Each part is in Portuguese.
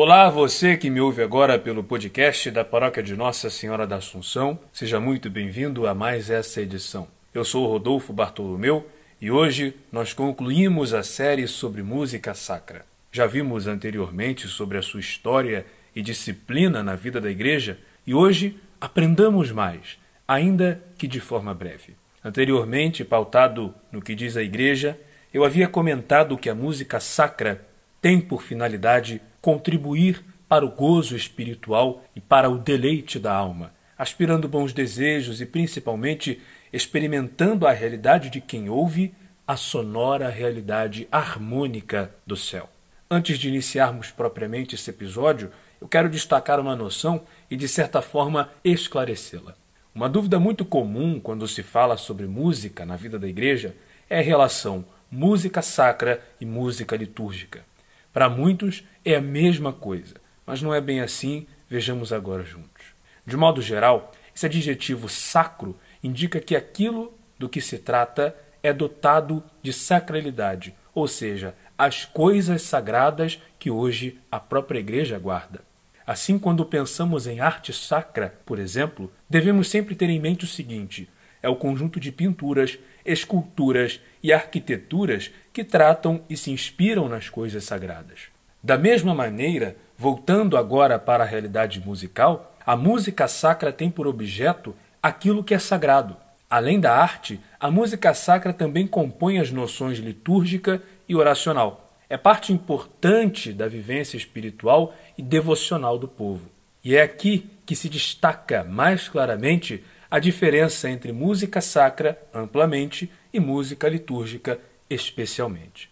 Olá, você que me ouve agora pelo podcast da Paróquia de Nossa Senhora da Assunção. Seja muito bem-vindo a mais essa edição. Eu sou Rodolfo Bartolomeu e hoje nós concluímos a série sobre música sacra. Já vimos anteriormente sobre a sua história e disciplina na vida da igreja e hoje aprendamos mais, ainda que de forma breve. Anteriormente, pautado no que diz a igreja, eu havia comentado que a música sacra tem por finalidade contribuir para o gozo espiritual e para o deleite da alma, aspirando bons desejos e principalmente experimentando a realidade de quem ouve a sonora realidade harmônica do céu. Antes de iniciarmos propriamente esse episódio, eu quero destacar uma noção e, de certa forma, esclarecê-la. Uma dúvida muito comum quando se fala sobre música na vida da igreja é a relação música sacra e música litúrgica. Para muitos é a mesma coisa, mas não é bem assim, vejamos agora juntos. De modo geral, esse adjetivo sacro indica que aquilo do que se trata é dotado de sacralidade, ou seja, as coisas sagradas que hoje a própria Igreja guarda. Assim, quando pensamos em arte sacra, por exemplo, devemos sempre ter em mente o seguinte: é o conjunto de pinturas, esculturas e arquiteturas que tratam e se inspiram nas coisas sagradas. Da mesma maneira, voltando agora para a realidade musical, a música sacra tem por objeto aquilo que é sagrado. Além da arte, a música sacra também compõe as noções litúrgica e oracional. É parte importante da vivência espiritual e devocional do povo. E é aqui que se destaca mais claramente a diferença entre música sacra, amplamente, e música litúrgica, especialmente.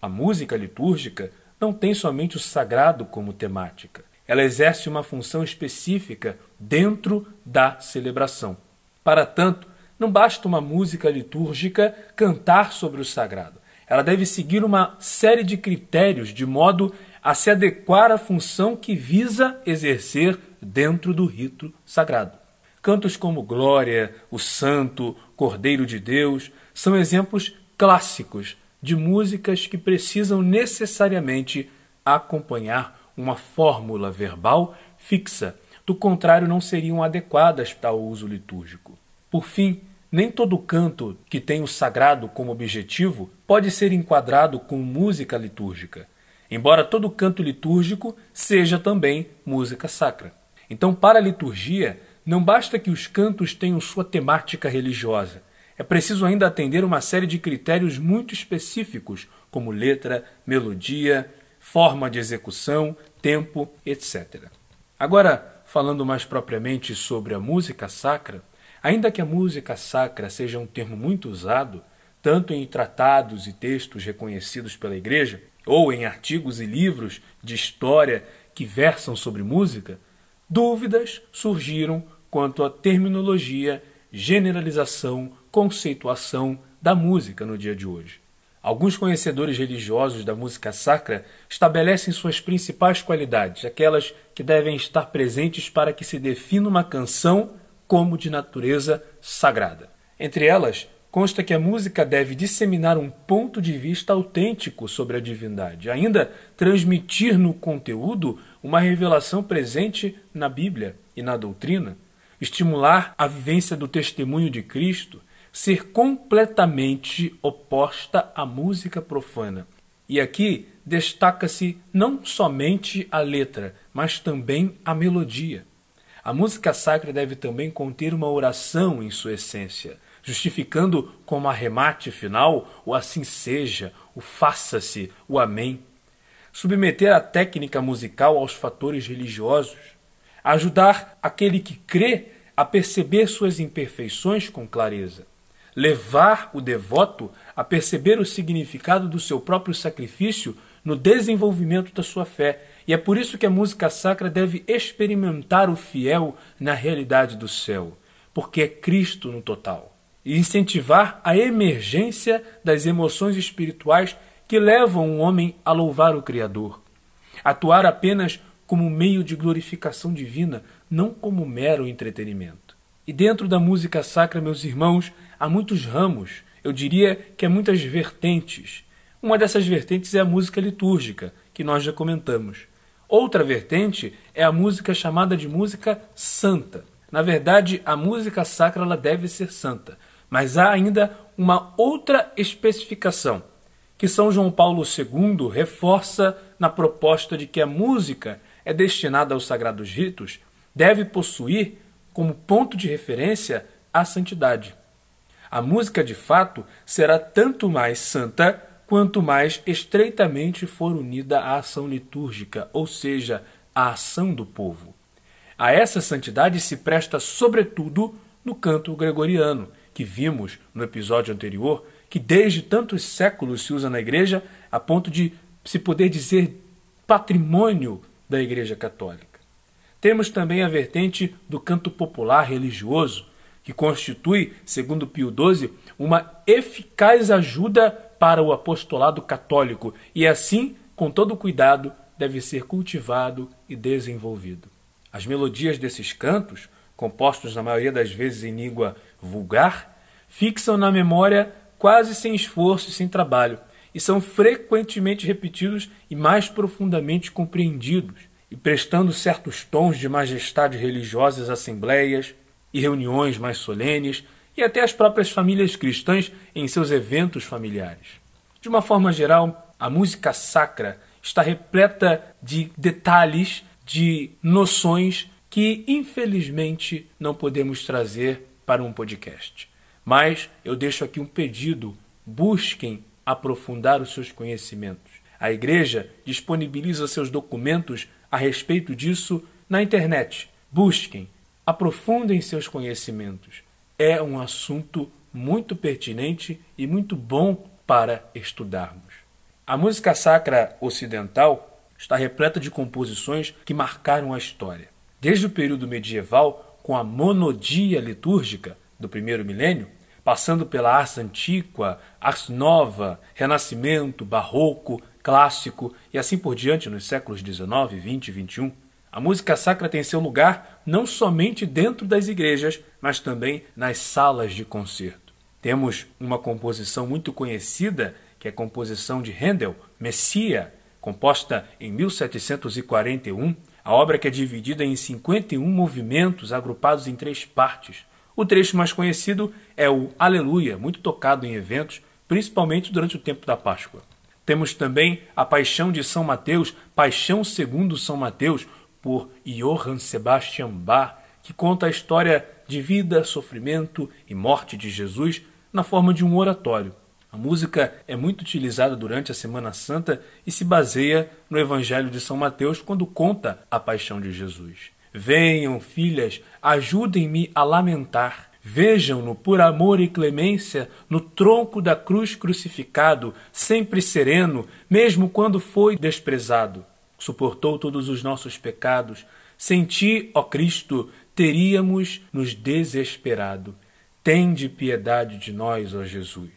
A música litúrgica não tem somente o sagrado como temática. Ela exerce uma função específica dentro da celebração. Para tanto, não basta uma música litúrgica cantar sobre o sagrado. Ela deve seguir uma série de critérios de modo a se adequar à função que visa exercer dentro do rito sagrado. Cantos como Glória, o Santo, Cordeiro de Deus são exemplos clássicos de músicas que precisam necessariamente acompanhar uma fórmula verbal fixa, do contrário, não seriam adequadas para o uso litúrgico. Por fim, nem todo canto que tem o sagrado como objetivo pode ser enquadrado como música litúrgica, embora todo canto litúrgico seja também música sacra. Então, para a liturgia, não basta que os cantos tenham sua temática religiosa, é preciso ainda atender uma série de critérios muito específicos, como letra, melodia, forma de execução, tempo, etc. Agora, falando mais propriamente sobre a música sacra, ainda que a música sacra seja um termo muito usado, tanto em tratados e textos reconhecidos pela Igreja, ou em artigos e livros de história que versam sobre música, dúvidas surgiram quanto à terminologia, generalização, conceituação da música no dia de hoje. Alguns conhecedores religiosos da música sacra estabelecem suas principais qualidades, aquelas que devem estar presentes para que se defina uma canção como de natureza sagrada. Entre elas, consta que a música deve disseminar um ponto de vista autêntico sobre a divindade, ainda transmitir no conteúdo uma revelação presente na Bíblia e na doutrina, estimular a vivência do testemunho de Cristo ser completamente oposta à música profana. E aqui destaca-se não somente a letra, mas também a melodia. A música sacra deve também conter uma oração em sua essência, justificando como arremate final o assim seja, o faça-se, o amém. Submeter a técnica musical aos fatores religiosos, ajudar aquele que crê a perceber suas imperfeições com clareza levar o devoto a perceber o significado do seu próprio sacrifício no desenvolvimento da sua fé. E é por isso que a música sacra deve experimentar o fiel na realidade do céu, porque é Cristo no total. E incentivar a emergência das emoções espirituais que levam o homem a louvar o Criador. Atuar apenas como meio de glorificação divina, não como mero entretenimento. E dentro da música sacra, meus irmãos, há muitos ramos, eu diria que há muitas vertentes. Uma dessas vertentes é a música litúrgica, que nós já comentamos. Outra vertente é a música chamada de música santa. Na verdade, a música sacra ela deve ser santa, mas há ainda uma outra especificação que São João Paulo II reforça na proposta de que a música é destinada aos sagrados ritos deve possuir como ponto de referência a santidade. A música, de fato, será tanto mais santa quanto mais estreitamente for unida à ação litúrgica, ou seja, à ação do povo. A essa santidade se presta, sobretudo, no canto gregoriano, que vimos no episódio anterior, que desde tantos séculos se usa na igreja, a ponto de se poder dizer patrimônio da Igreja Católica. Temos também a vertente do canto popular religioso, que constitui, segundo Pio XII, uma eficaz ajuda para o apostolado católico e, assim, com todo cuidado, deve ser cultivado e desenvolvido. As melodias desses cantos, compostos na maioria das vezes em língua vulgar, fixam na memória quase sem esforço e sem trabalho, e são frequentemente repetidos e mais profundamente compreendidos, e prestando certos tons de majestade religiosa às assembleias e reuniões mais solenes, e até as próprias famílias cristãs em seus eventos familiares. De uma forma geral, a música sacra está repleta de detalhes, de noções que infelizmente não podemos trazer para um podcast. Mas eu deixo aqui um pedido: busquem aprofundar os seus conhecimentos. A igreja disponibiliza seus documentos a respeito disso na internet. Busquem, aprofundem seus conhecimentos. É um assunto muito pertinente e muito bom para estudarmos. A música sacra ocidental está repleta de composições que marcaram a história. Desde o período medieval, com a monodia litúrgica do primeiro milênio, passando pela arte antiga, arte nova, renascimento, barroco, clássico e assim por diante nos séculos XIX, XX e XXI, a música sacra tem seu lugar não somente dentro das igrejas, mas também nas salas de concerto. Temos uma composição muito conhecida, que é a composição de Handel, Messia, composta em 1741, a obra que é dividida em 51 movimentos agrupados em três partes, o trecho mais conhecido é o Aleluia, muito tocado em eventos, principalmente durante o tempo da Páscoa. Temos também a Paixão de São Mateus, Paixão segundo São Mateus, por Johann Sebastian Bach, que conta a história de vida, sofrimento e morte de Jesus na forma de um oratório. A música é muito utilizada durante a Semana Santa e se baseia no Evangelho de São Mateus quando conta a paixão de Jesus. Venham, filhas, ajudem-me a lamentar. Vejam-no por amor e clemência no tronco da cruz crucificado, sempre sereno, mesmo quando foi desprezado. Suportou todos os nossos pecados. Sem ti, ó Cristo, teríamos nos desesperado. Tende piedade de nós, ó Jesus.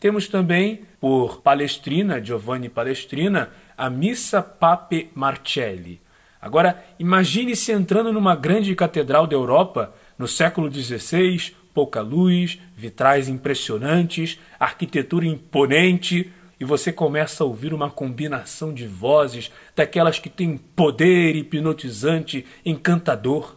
Temos também, por Palestrina, Giovanni Palestrina, a Missa Pape Marcelli, Agora, imagine-se entrando numa grande catedral da Europa no século XVI, pouca luz, vitrais impressionantes, arquitetura imponente, e você começa a ouvir uma combinação de vozes daquelas que têm poder hipnotizante, encantador.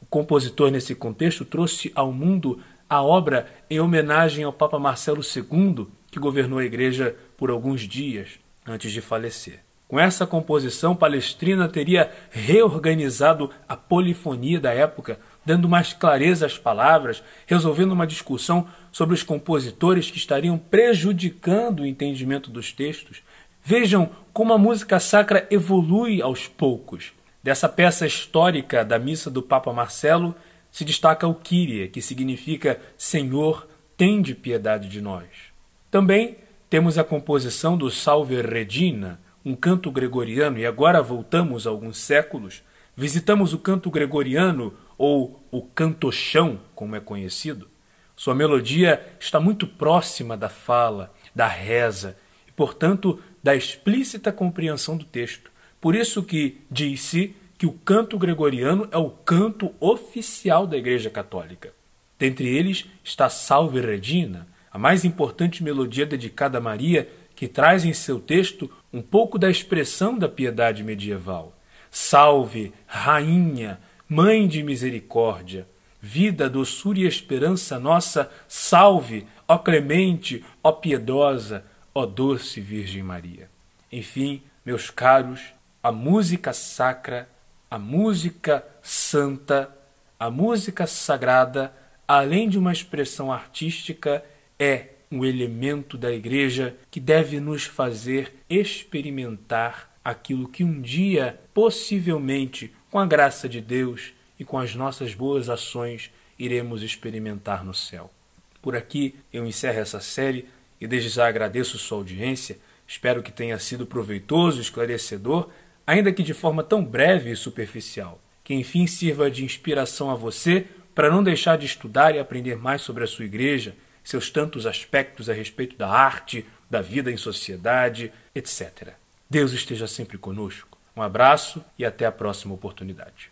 O compositor, nesse contexto, trouxe ao mundo a obra em homenagem ao Papa Marcelo II, que governou a igreja por alguns dias antes de falecer. Com essa composição, Palestrina teria reorganizado a polifonia da época, dando mais clareza às palavras, resolvendo uma discussão sobre os compositores que estariam prejudicando o entendimento dos textos. Vejam como a música sacra evolui aos poucos. Dessa peça histórica da missa do Papa Marcelo se destaca o Kyrie, que significa Senhor, tende piedade de nós. Também temos a composição do Salve Regina, um canto gregoriano, e agora voltamos alguns séculos, visitamos o canto gregoriano, ou o cantochão, como é conhecido. Sua melodia está muito próxima da fala, da reza, e, portanto, da explícita compreensão do texto. Por isso que diz-se que o canto gregoriano é o canto oficial da Igreja Católica. Dentre eles está Salve Regina, a mais importante melodia dedicada a Maria, que traz em seu texto um pouco da expressão da piedade medieval. Salve, Rainha, Mãe de misericórdia, vida, doçura e esperança nossa, salve, ó clemente, ó piedosa, ó doce Virgem Maria. Enfim, meus caros, a música sacra, a música santa, a música sagrada, além de uma expressão artística, é um elemento da igreja que deve nos fazer experimentar aquilo que um dia, possivelmente, com a graça de Deus e com as nossas boas ações, iremos experimentar no céu. Por aqui eu encerro essa série e desde já agradeço sua audiência. Espero que tenha sido proveitoso, esclarecedor, ainda que de forma tão breve e superficial. Que enfim sirva de inspiração a você para não deixar de estudar e aprender mais sobre a sua igreja, seus tantos aspectos a respeito da arte, da vida em sociedade, etc. Deus esteja sempre conosco. Um abraço e até a próxima oportunidade.